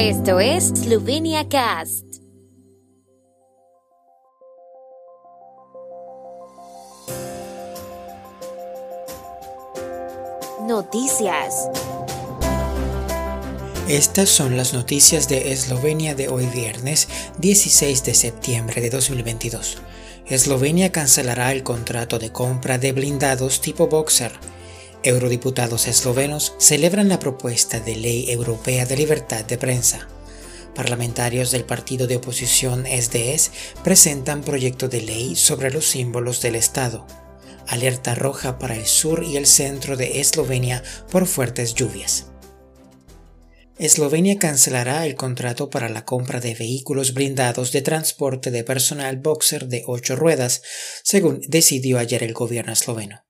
Esto es Slovenia Cast. Noticias. Estas son las noticias de Eslovenia de hoy viernes 16 de septiembre de 2022. Eslovenia cancelará el contrato de compra de blindados tipo Boxer. Eurodiputados eslovenos celebran la propuesta de ley europea de libertad de prensa. Parlamentarios del partido de oposición SDS presentan proyecto de ley sobre los símbolos del Estado. Alerta roja para el sur y el centro de Eslovenia por fuertes lluvias. Eslovenia cancelará el contrato para la compra de vehículos blindados de transporte de personal boxer de ocho ruedas, según decidió ayer el gobierno esloveno.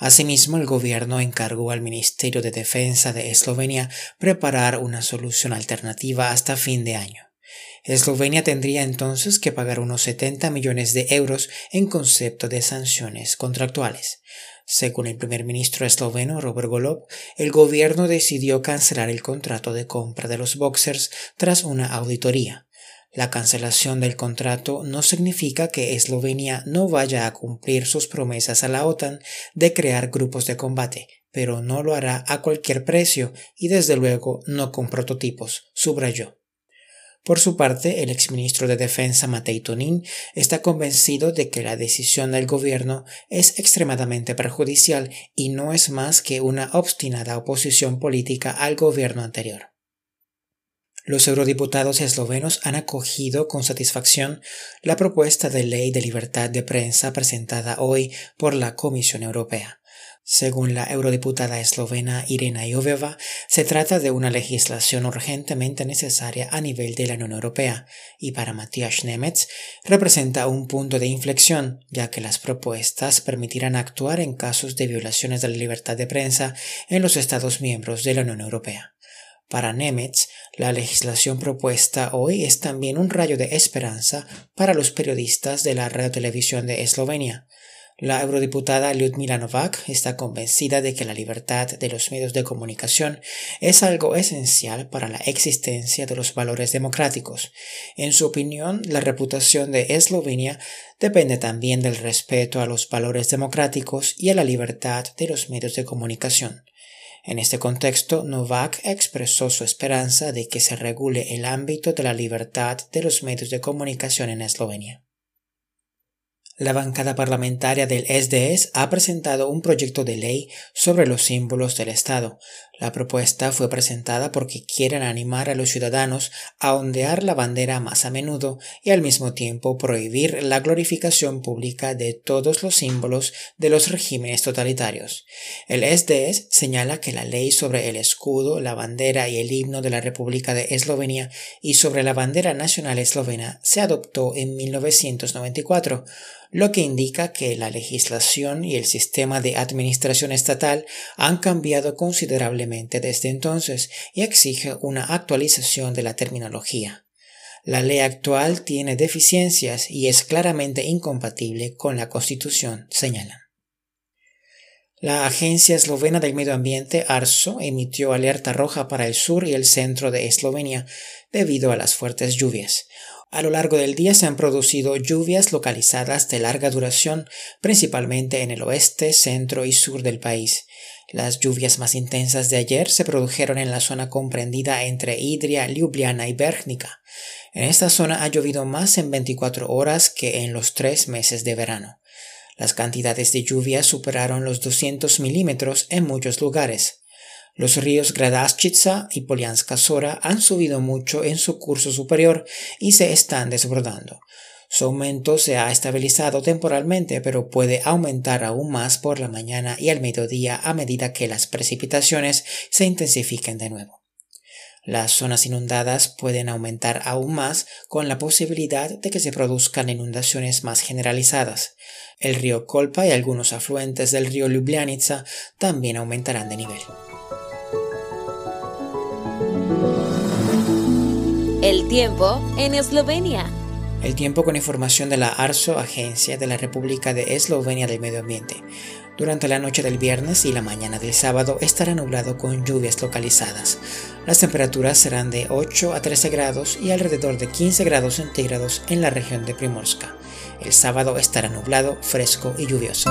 Asimismo, el gobierno encargó al Ministerio de Defensa de Eslovenia preparar una solución alternativa hasta fin de año. Eslovenia tendría entonces que pagar unos 70 millones de euros en concepto de sanciones contractuales. Según el primer ministro esloveno Robert Golob, el gobierno decidió cancelar el contrato de compra de los boxers tras una auditoría. La cancelación del contrato no significa que Eslovenia no vaya a cumplir sus promesas a la OTAN de crear grupos de combate, pero no lo hará a cualquier precio y desde luego no con prototipos, subrayó. Por su parte, el exministro de Defensa Matei Tonin está convencido de que la decisión del gobierno es extremadamente perjudicial y no es más que una obstinada oposición política al gobierno anterior. Los eurodiputados eslovenos han acogido con satisfacción la propuesta de ley de libertad de prensa presentada hoy por la Comisión Europea. Según la eurodiputada eslovena Irena Joveva, se trata de una legislación urgentemente necesaria a nivel de la Unión Europea y para Matthias Nemetz representa un punto de inflexión, ya que las propuestas permitirán actuar en casos de violaciones de la libertad de prensa en los Estados miembros de la Unión Europea. Para Nemetz, la legislación propuesta hoy es también un rayo de esperanza para los periodistas de la radiotelevisión de Eslovenia, la eurodiputada Lyudmila Novak está convencida de que la libertad de los medios de comunicación es algo esencial para la existencia de los valores democráticos. En su opinión, la reputación de Eslovenia depende también del respeto a los valores democráticos y a la libertad de los medios de comunicación. En este contexto, Novak expresó su esperanza de que se regule el ámbito de la libertad de los medios de comunicación en Eslovenia. La bancada parlamentaria del SDS ha presentado un proyecto de ley sobre los símbolos del Estado. La propuesta fue presentada porque quieren animar a los ciudadanos a ondear la bandera más a menudo y al mismo tiempo prohibir la glorificación pública de todos los símbolos de los regímenes totalitarios. El SDS señala que la ley sobre el escudo, la bandera y el himno de la República de Eslovenia y sobre la bandera nacional eslovena se adoptó en 1994 lo que indica que la legislación y el sistema de administración estatal han cambiado considerablemente desde entonces y exige una actualización de la terminología. La ley actual tiene deficiencias y es claramente incompatible con la Constitución, señalan. La Agencia Eslovena del Medio Ambiente, ARSO, emitió alerta roja para el sur y el centro de Eslovenia debido a las fuertes lluvias. A lo largo del día se han producido lluvias localizadas de larga duración, principalmente en el oeste, centro y sur del país. Las lluvias más intensas de ayer se produjeron en la zona comprendida entre Idria, Ljubljana y Bergnica. En esta zona ha llovido más en 24 horas que en los tres meses de verano. Las cantidades de lluvia superaron los 200 milímetros en muchos lugares. Los ríos Gradaschitsa y Polianska Sora han subido mucho en su curso superior y se están desbordando. Su aumento se ha estabilizado temporalmente, pero puede aumentar aún más por la mañana y al mediodía a medida que las precipitaciones se intensifiquen de nuevo. Las zonas inundadas pueden aumentar aún más con la posibilidad de que se produzcan inundaciones más generalizadas. El río Kolpa y algunos afluentes del río Ljubljanica también aumentarán de nivel. El tiempo en Eslovenia. El tiempo con información de la ARSO, Agencia de la República de Eslovenia del Medio Ambiente. Durante la noche del viernes y la mañana del sábado estará nublado con lluvias localizadas. Las temperaturas serán de 8 a 13 grados y alrededor de 15 grados centígrados en la región de Primorska. El sábado estará nublado, fresco y lluvioso.